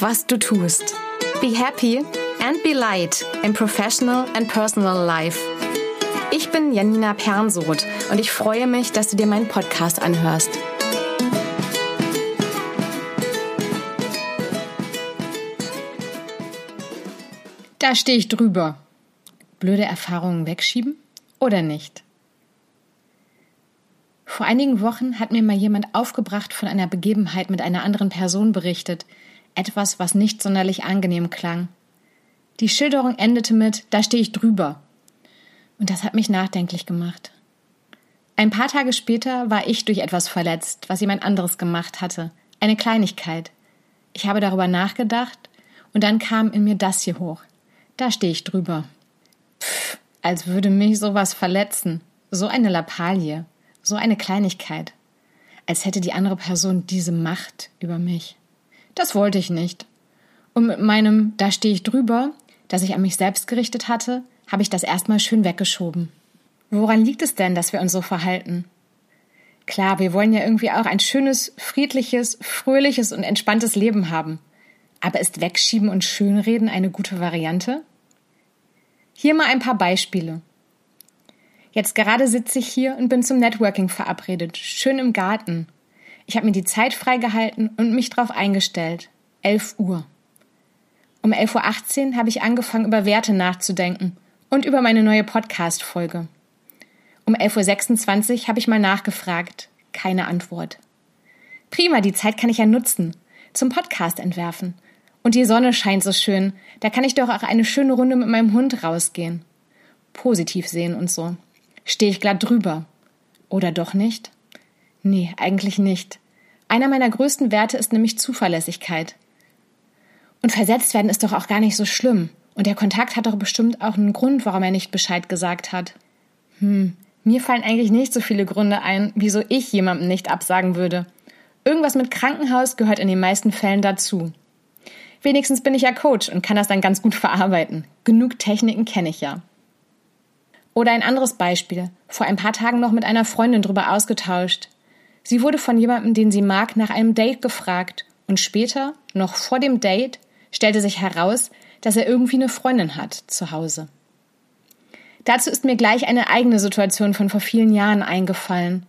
was du tust. Be happy and be light in professional and personal life. Ich bin Janina Pernsoth und ich freue mich, dass du dir meinen Podcast anhörst. Da stehe ich drüber. Blöde Erfahrungen wegschieben oder nicht? Vor einigen Wochen hat mir mal jemand aufgebracht von einer Begebenheit mit einer anderen Person berichtet. Etwas, was nicht sonderlich angenehm klang. Die Schilderung endete mit, da stehe ich drüber. Und das hat mich nachdenklich gemacht. Ein paar Tage später war ich durch etwas verletzt, was jemand anderes gemacht hatte. Eine Kleinigkeit. Ich habe darüber nachgedacht und dann kam in mir das hier hoch. Da stehe ich drüber. Pff, als würde mich sowas verletzen. So eine Lappalie. So eine Kleinigkeit. Als hätte die andere Person diese Macht über mich. Das wollte ich nicht. Und mit meinem Da stehe ich drüber, das ich an mich selbst gerichtet hatte, habe ich das erstmal schön weggeschoben. Woran liegt es denn, dass wir uns so verhalten? Klar, wir wollen ja irgendwie auch ein schönes, friedliches, fröhliches und entspanntes Leben haben. Aber ist Wegschieben und Schönreden eine gute Variante? Hier mal ein paar Beispiele. Jetzt gerade sitze ich hier und bin zum Networking verabredet, schön im Garten. Ich habe mir die Zeit freigehalten und mich darauf eingestellt. 11 Uhr. Um 11.18 Uhr habe ich angefangen, über Werte nachzudenken und über meine neue Podcast-Folge. Um 11.26 Uhr habe ich mal nachgefragt. Keine Antwort. Prima, die Zeit kann ich ja nutzen. Zum Podcast entwerfen und die Sonne scheint so schön. Da kann ich doch auch eine schöne Runde mit meinem Hund rausgehen. Positiv sehen und so. Stehe ich glatt drüber. Oder doch nicht? Nee, eigentlich nicht. Einer meiner größten Werte ist nämlich Zuverlässigkeit. Und versetzt werden ist doch auch gar nicht so schlimm. Und der Kontakt hat doch bestimmt auch einen Grund, warum er nicht Bescheid gesagt hat. Hm, mir fallen eigentlich nicht so viele Gründe ein, wieso ich jemandem nicht absagen würde. Irgendwas mit Krankenhaus gehört in den meisten Fällen dazu. Wenigstens bin ich ja Coach und kann das dann ganz gut verarbeiten. Genug Techniken kenne ich ja. Oder ein anderes Beispiel. Vor ein paar Tagen noch mit einer Freundin drüber ausgetauscht. Sie wurde von jemandem, den sie mag, nach einem Date gefragt. Und später, noch vor dem Date, stellte sich heraus, dass er irgendwie eine Freundin hat zu Hause. Dazu ist mir gleich eine eigene Situation von vor vielen Jahren eingefallen.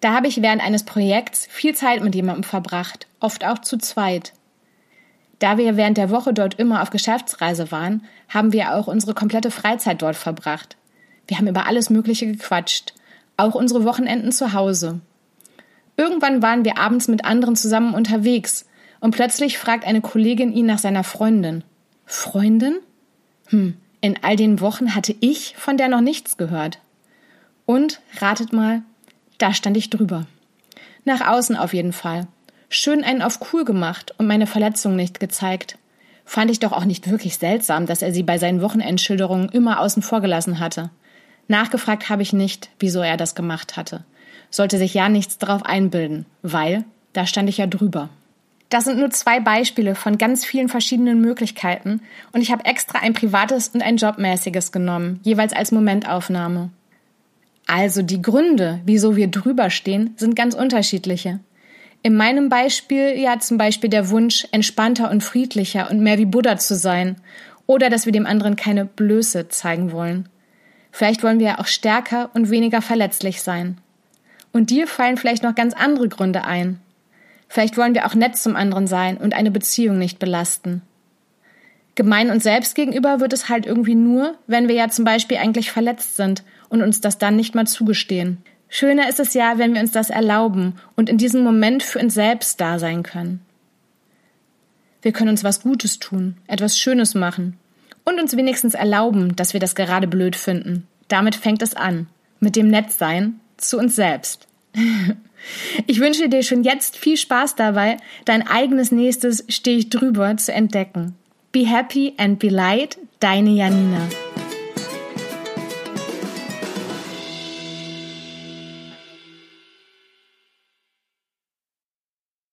Da habe ich während eines Projekts viel Zeit mit jemandem verbracht, oft auch zu zweit. Da wir während der Woche dort immer auf Geschäftsreise waren, haben wir auch unsere komplette Freizeit dort verbracht. Wir haben über alles Mögliche gequatscht, auch unsere Wochenenden zu Hause. Irgendwann waren wir abends mit anderen zusammen unterwegs und plötzlich fragt eine Kollegin ihn nach seiner Freundin. Freundin? Hm, in all den Wochen hatte ich von der noch nichts gehört. Und, ratet mal, da stand ich drüber. Nach außen auf jeden Fall schön einen auf cool gemacht und meine Verletzung nicht gezeigt. Fand ich doch auch nicht wirklich seltsam, dass er sie bei seinen Wochenendschilderungen immer außen vor gelassen hatte. Nachgefragt habe ich nicht, wieso er das gemacht hatte. Sollte sich ja nichts darauf einbilden, weil da stand ich ja drüber. Das sind nur zwei Beispiele von ganz vielen verschiedenen Möglichkeiten und ich habe extra ein privates und ein jobmäßiges genommen, jeweils als Momentaufnahme. Also die Gründe, wieso wir drüber stehen, sind ganz unterschiedliche. In meinem Beispiel ja zum Beispiel der Wunsch, entspannter und friedlicher und mehr wie Buddha zu sein. Oder dass wir dem anderen keine Blöße zeigen wollen. Vielleicht wollen wir ja auch stärker und weniger verletzlich sein. Und dir fallen vielleicht noch ganz andere Gründe ein. Vielleicht wollen wir auch nett zum anderen sein und eine Beziehung nicht belasten. Gemein uns selbst gegenüber wird es halt irgendwie nur, wenn wir ja zum Beispiel eigentlich verletzt sind und uns das dann nicht mal zugestehen. Schöner ist es ja, wenn wir uns das erlauben und in diesem Moment für uns selbst da sein können. Wir können uns was Gutes tun, etwas Schönes machen und uns wenigstens erlauben, dass wir das gerade blöd finden. Damit fängt es an, mit dem Nettsein zu uns selbst. Ich wünsche dir schon jetzt viel Spaß dabei, dein eigenes nächstes Steh ich drüber zu entdecken. Be happy and be light, deine Janina.